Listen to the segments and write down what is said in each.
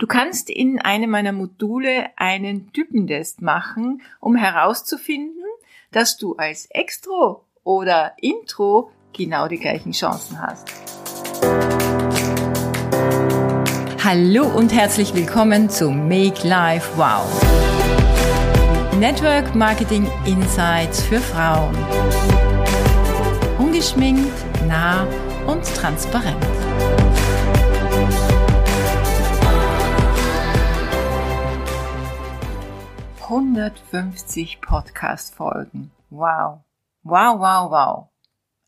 Du kannst in einem meiner Module einen Typentest machen, um herauszufinden, dass du als Extro oder Intro genau die gleichen Chancen hast. Hallo und herzlich willkommen zu Make Life Wow. Network Marketing Insights für Frauen. Ungeschminkt, nah und transparent. 150 Podcast-Folgen. Wow. Wow, wow, wow.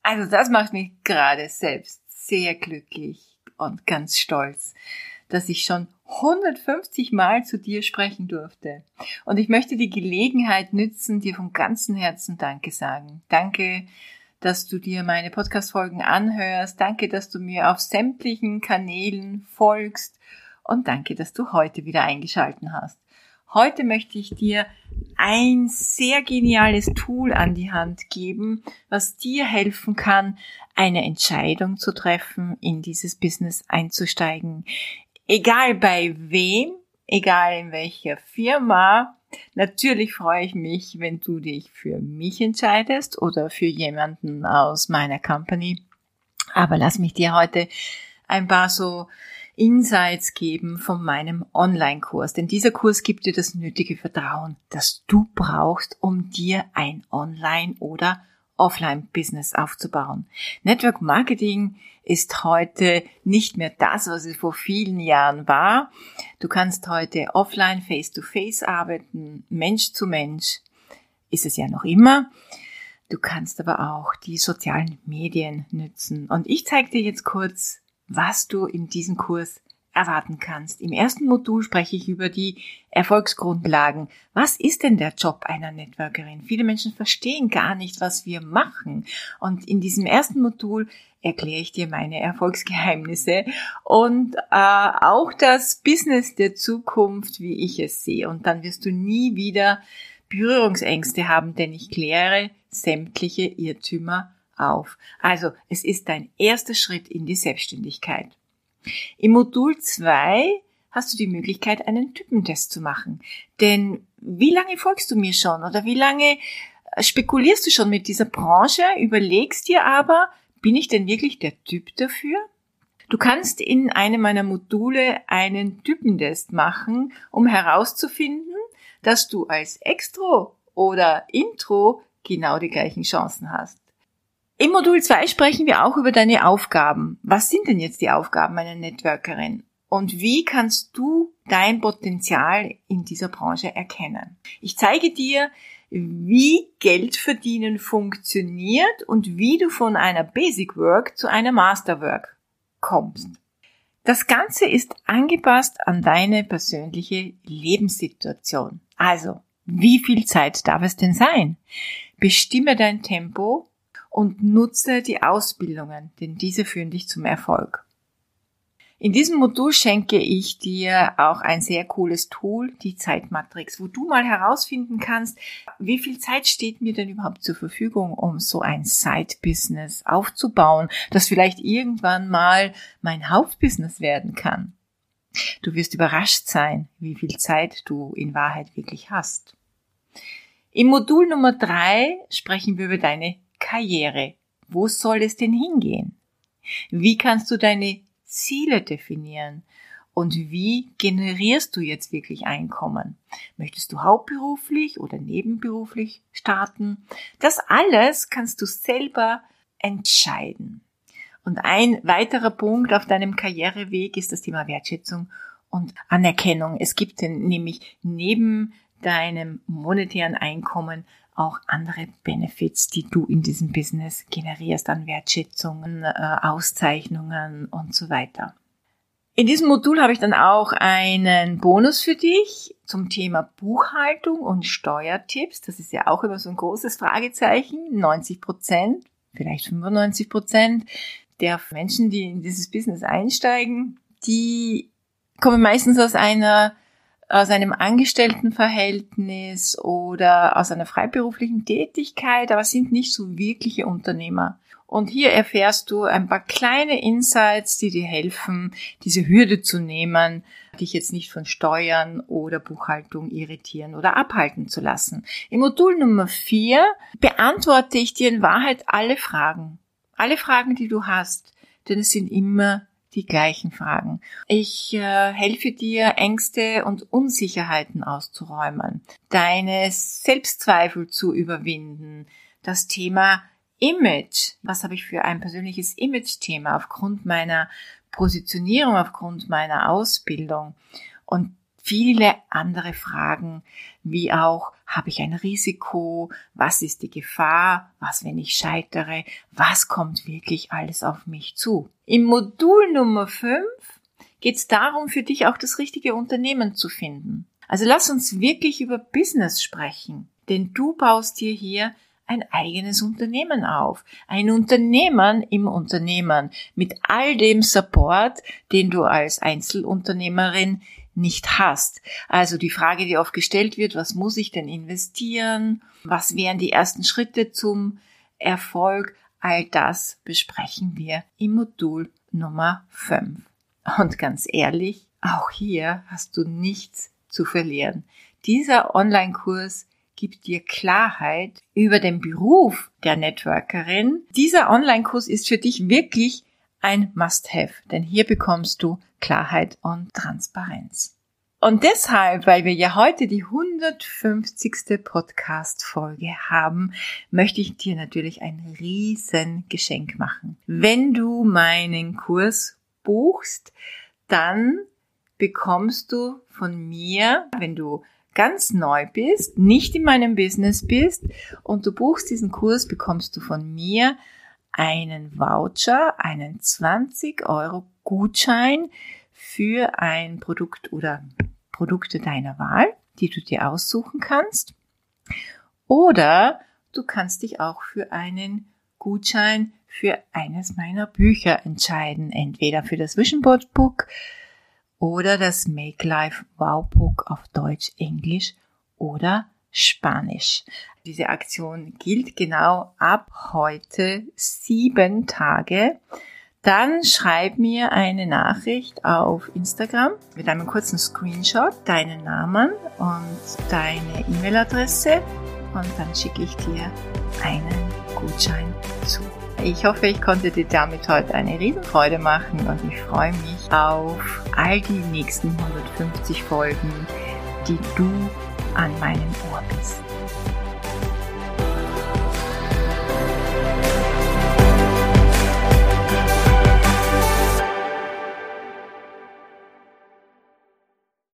Also das macht mich gerade selbst sehr glücklich und ganz stolz, dass ich schon 150 Mal zu dir sprechen durfte. Und ich möchte die Gelegenheit nützen, dir von ganzem Herzen Danke sagen. Danke, dass du dir meine Podcast-Folgen anhörst. Danke, dass du mir auf sämtlichen Kanälen folgst. Und danke, dass du heute wieder eingeschalten hast. Heute möchte ich dir ein sehr geniales Tool an die Hand geben, was dir helfen kann, eine Entscheidung zu treffen, in dieses Business einzusteigen. Egal bei wem, egal in welcher Firma. Natürlich freue ich mich, wenn du dich für mich entscheidest oder für jemanden aus meiner Company. Aber lass mich dir heute ein paar so Insights geben von meinem Online-Kurs. Denn dieser Kurs gibt dir das nötige Vertrauen, das du brauchst, um dir ein Online- oder Offline-Business aufzubauen. Network Marketing ist heute nicht mehr das, was es vor vielen Jahren war. Du kannst heute offline, face-to-face -face arbeiten, Mensch zu Mensch. Ist es ja noch immer. Du kannst aber auch die sozialen Medien nützen. Und ich zeige dir jetzt kurz, was du in diesem Kurs erwarten kannst. Im ersten Modul spreche ich über die Erfolgsgrundlagen. Was ist denn der Job einer Networkerin? Viele Menschen verstehen gar nicht, was wir machen. Und in diesem ersten Modul erkläre ich dir meine Erfolgsgeheimnisse und äh, auch das Business der Zukunft, wie ich es sehe. Und dann wirst du nie wieder Berührungsängste haben, denn ich kläre sämtliche Irrtümer auf. Also es ist dein erster Schritt in die Selbstständigkeit. Im Modul 2 hast du die Möglichkeit, einen Typentest zu machen. Denn wie lange folgst du mir schon oder wie lange äh, spekulierst du schon mit dieser Branche, überlegst dir aber, bin ich denn wirklich der Typ dafür? Du kannst in einem meiner Module einen Typentest machen, um herauszufinden, dass du als Extro oder Intro genau die gleichen Chancen hast. Im Modul 2 sprechen wir auch über deine Aufgaben. Was sind denn jetzt die Aufgaben einer Networkerin? Und wie kannst du dein Potenzial in dieser Branche erkennen? Ich zeige dir, wie Geld verdienen funktioniert und wie du von einer Basic Work zu einer Master Work kommst. Das Ganze ist angepasst an deine persönliche Lebenssituation. Also, wie viel Zeit darf es denn sein? Bestimme dein Tempo und nutze die Ausbildungen, denn diese führen dich zum Erfolg. In diesem Modul schenke ich dir auch ein sehr cooles Tool, die Zeitmatrix, wo du mal herausfinden kannst, wie viel Zeit steht mir denn überhaupt zur Verfügung, um so ein Side-Business aufzubauen, das vielleicht irgendwann mal mein Hauptbusiness werden kann. Du wirst überrascht sein, wie viel Zeit du in Wahrheit wirklich hast. Im Modul Nummer drei sprechen wir über deine Karriere. Wo soll es denn hingehen? Wie kannst du deine Ziele definieren? Und wie generierst du jetzt wirklich Einkommen? Möchtest du hauptberuflich oder nebenberuflich starten? Das alles kannst du selber entscheiden. Und ein weiterer Punkt auf deinem Karriereweg ist das Thema Wertschätzung und Anerkennung. Es gibt nämlich neben deinem monetären Einkommen auch andere Benefits, die du in diesem Business generierst an Wertschätzungen, äh, Auszeichnungen und so weiter. In diesem Modul habe ich dann auch einen Bonus für dich zum Thema Buchhaltung und Steuertipps. Das ist ja auch immer so ein großes Fragezeichen. 90 Prozent, vielleicht 95 Prozent der Menschen, die in dieses Business einsteigen, die kommen meistens aus einer aus einem Angestelltenverhältnis oder aus einer freiberuflichen Tätigkeit, aber sind nicht so wirkliche Unternehmer. Und hier erfährst du ein paar kleine Insights, die dir helfen, diese Hürde zu nehmen, dich jetzt nicht von Steuern oder Buchhaltung irritieren oder abhalten zu lassen. Im Modul Nummer 4 beantworte ich dir in Wahrheit alle Fragen. Alle Fragen, die du hast. Denn es sind immer die gleichen Fragen. Ich äh, helfe dir, Ängste und Unsicherheiten auszuräumen, deine Selbstzweifel zu überwinden, das Thema Image. Was habe ich für ein persönliches Image-Thema aufgrund meiner Positionierung, aufgrund meiner Ausbildung und viele andere Fragen, wie auch, habe ich ein Risiko? Was ist die Gefahr? Was, wenn ich scheitere? Was kommt wirklich alles auf mich zu? Im Modul Nummer 5 geht es darum, für dich auch das richtige Unternehmen zu finden. Also lass uns wirklich über Business sprechen, denn du baust dir hier ein eigenes Unternehmen auf. Ein Unternehmen im Unternehmen mit all dem Support, den du als Einzelunternehmerin nicht hast. Also die Frage, die oft gestellt wird, was muss ich denn investieren? Was wären die ersten Schritte zum Erfolg? All das besprechen wir im Modul Nummer 5. Und ganz ehrlich, auch hier hast du nichts zu verlieren. Dieser Online-Kurs gibt dir Klarheit über den Beruf der Networkerin. Dieser Online-Kurs ist für dich wirklich ein Must-Have, denn hier bekommst du Klarheit und Transparenz. Und deshalb, weil wir ja heute die 150. Podcast-Folge haben, möchte ich dir natürlich ein riesen Geschenk machen. Wenn du meinen Kurs buchst, dann bekommst du von mir, wenn du ganz neu bist, nicht in meinem Business bist und du buchst diesen Kurs, bekommst du von mir einen Voucher, einen 20 Euro Gutschein für ein Produkt oder Produkte deiner Wahl, die du dir aussuchen kannst. Oder du kannst dich auch für einen Gutschein für eines meiner Bücher entscheiden, entweder für das Vision Board Book oder das Make Life Wow Book auf Deutsch, Englisch oder Spanisch. Diese Aktion gilt genau ab heute sieben Tage. Dann schreib mir eine Nachricht auf Instagram mit einem kurzen Screenshot, deinen Namen und deine E-Mail-Adresse und dann schicke ich dir einen Gutschein zu. Ich hoffe, ich konnte dir damit heute eine Riesenfreude machen und ich freue mich auf all die nächsten 150 Folgen, die du an meinem Ohr bist.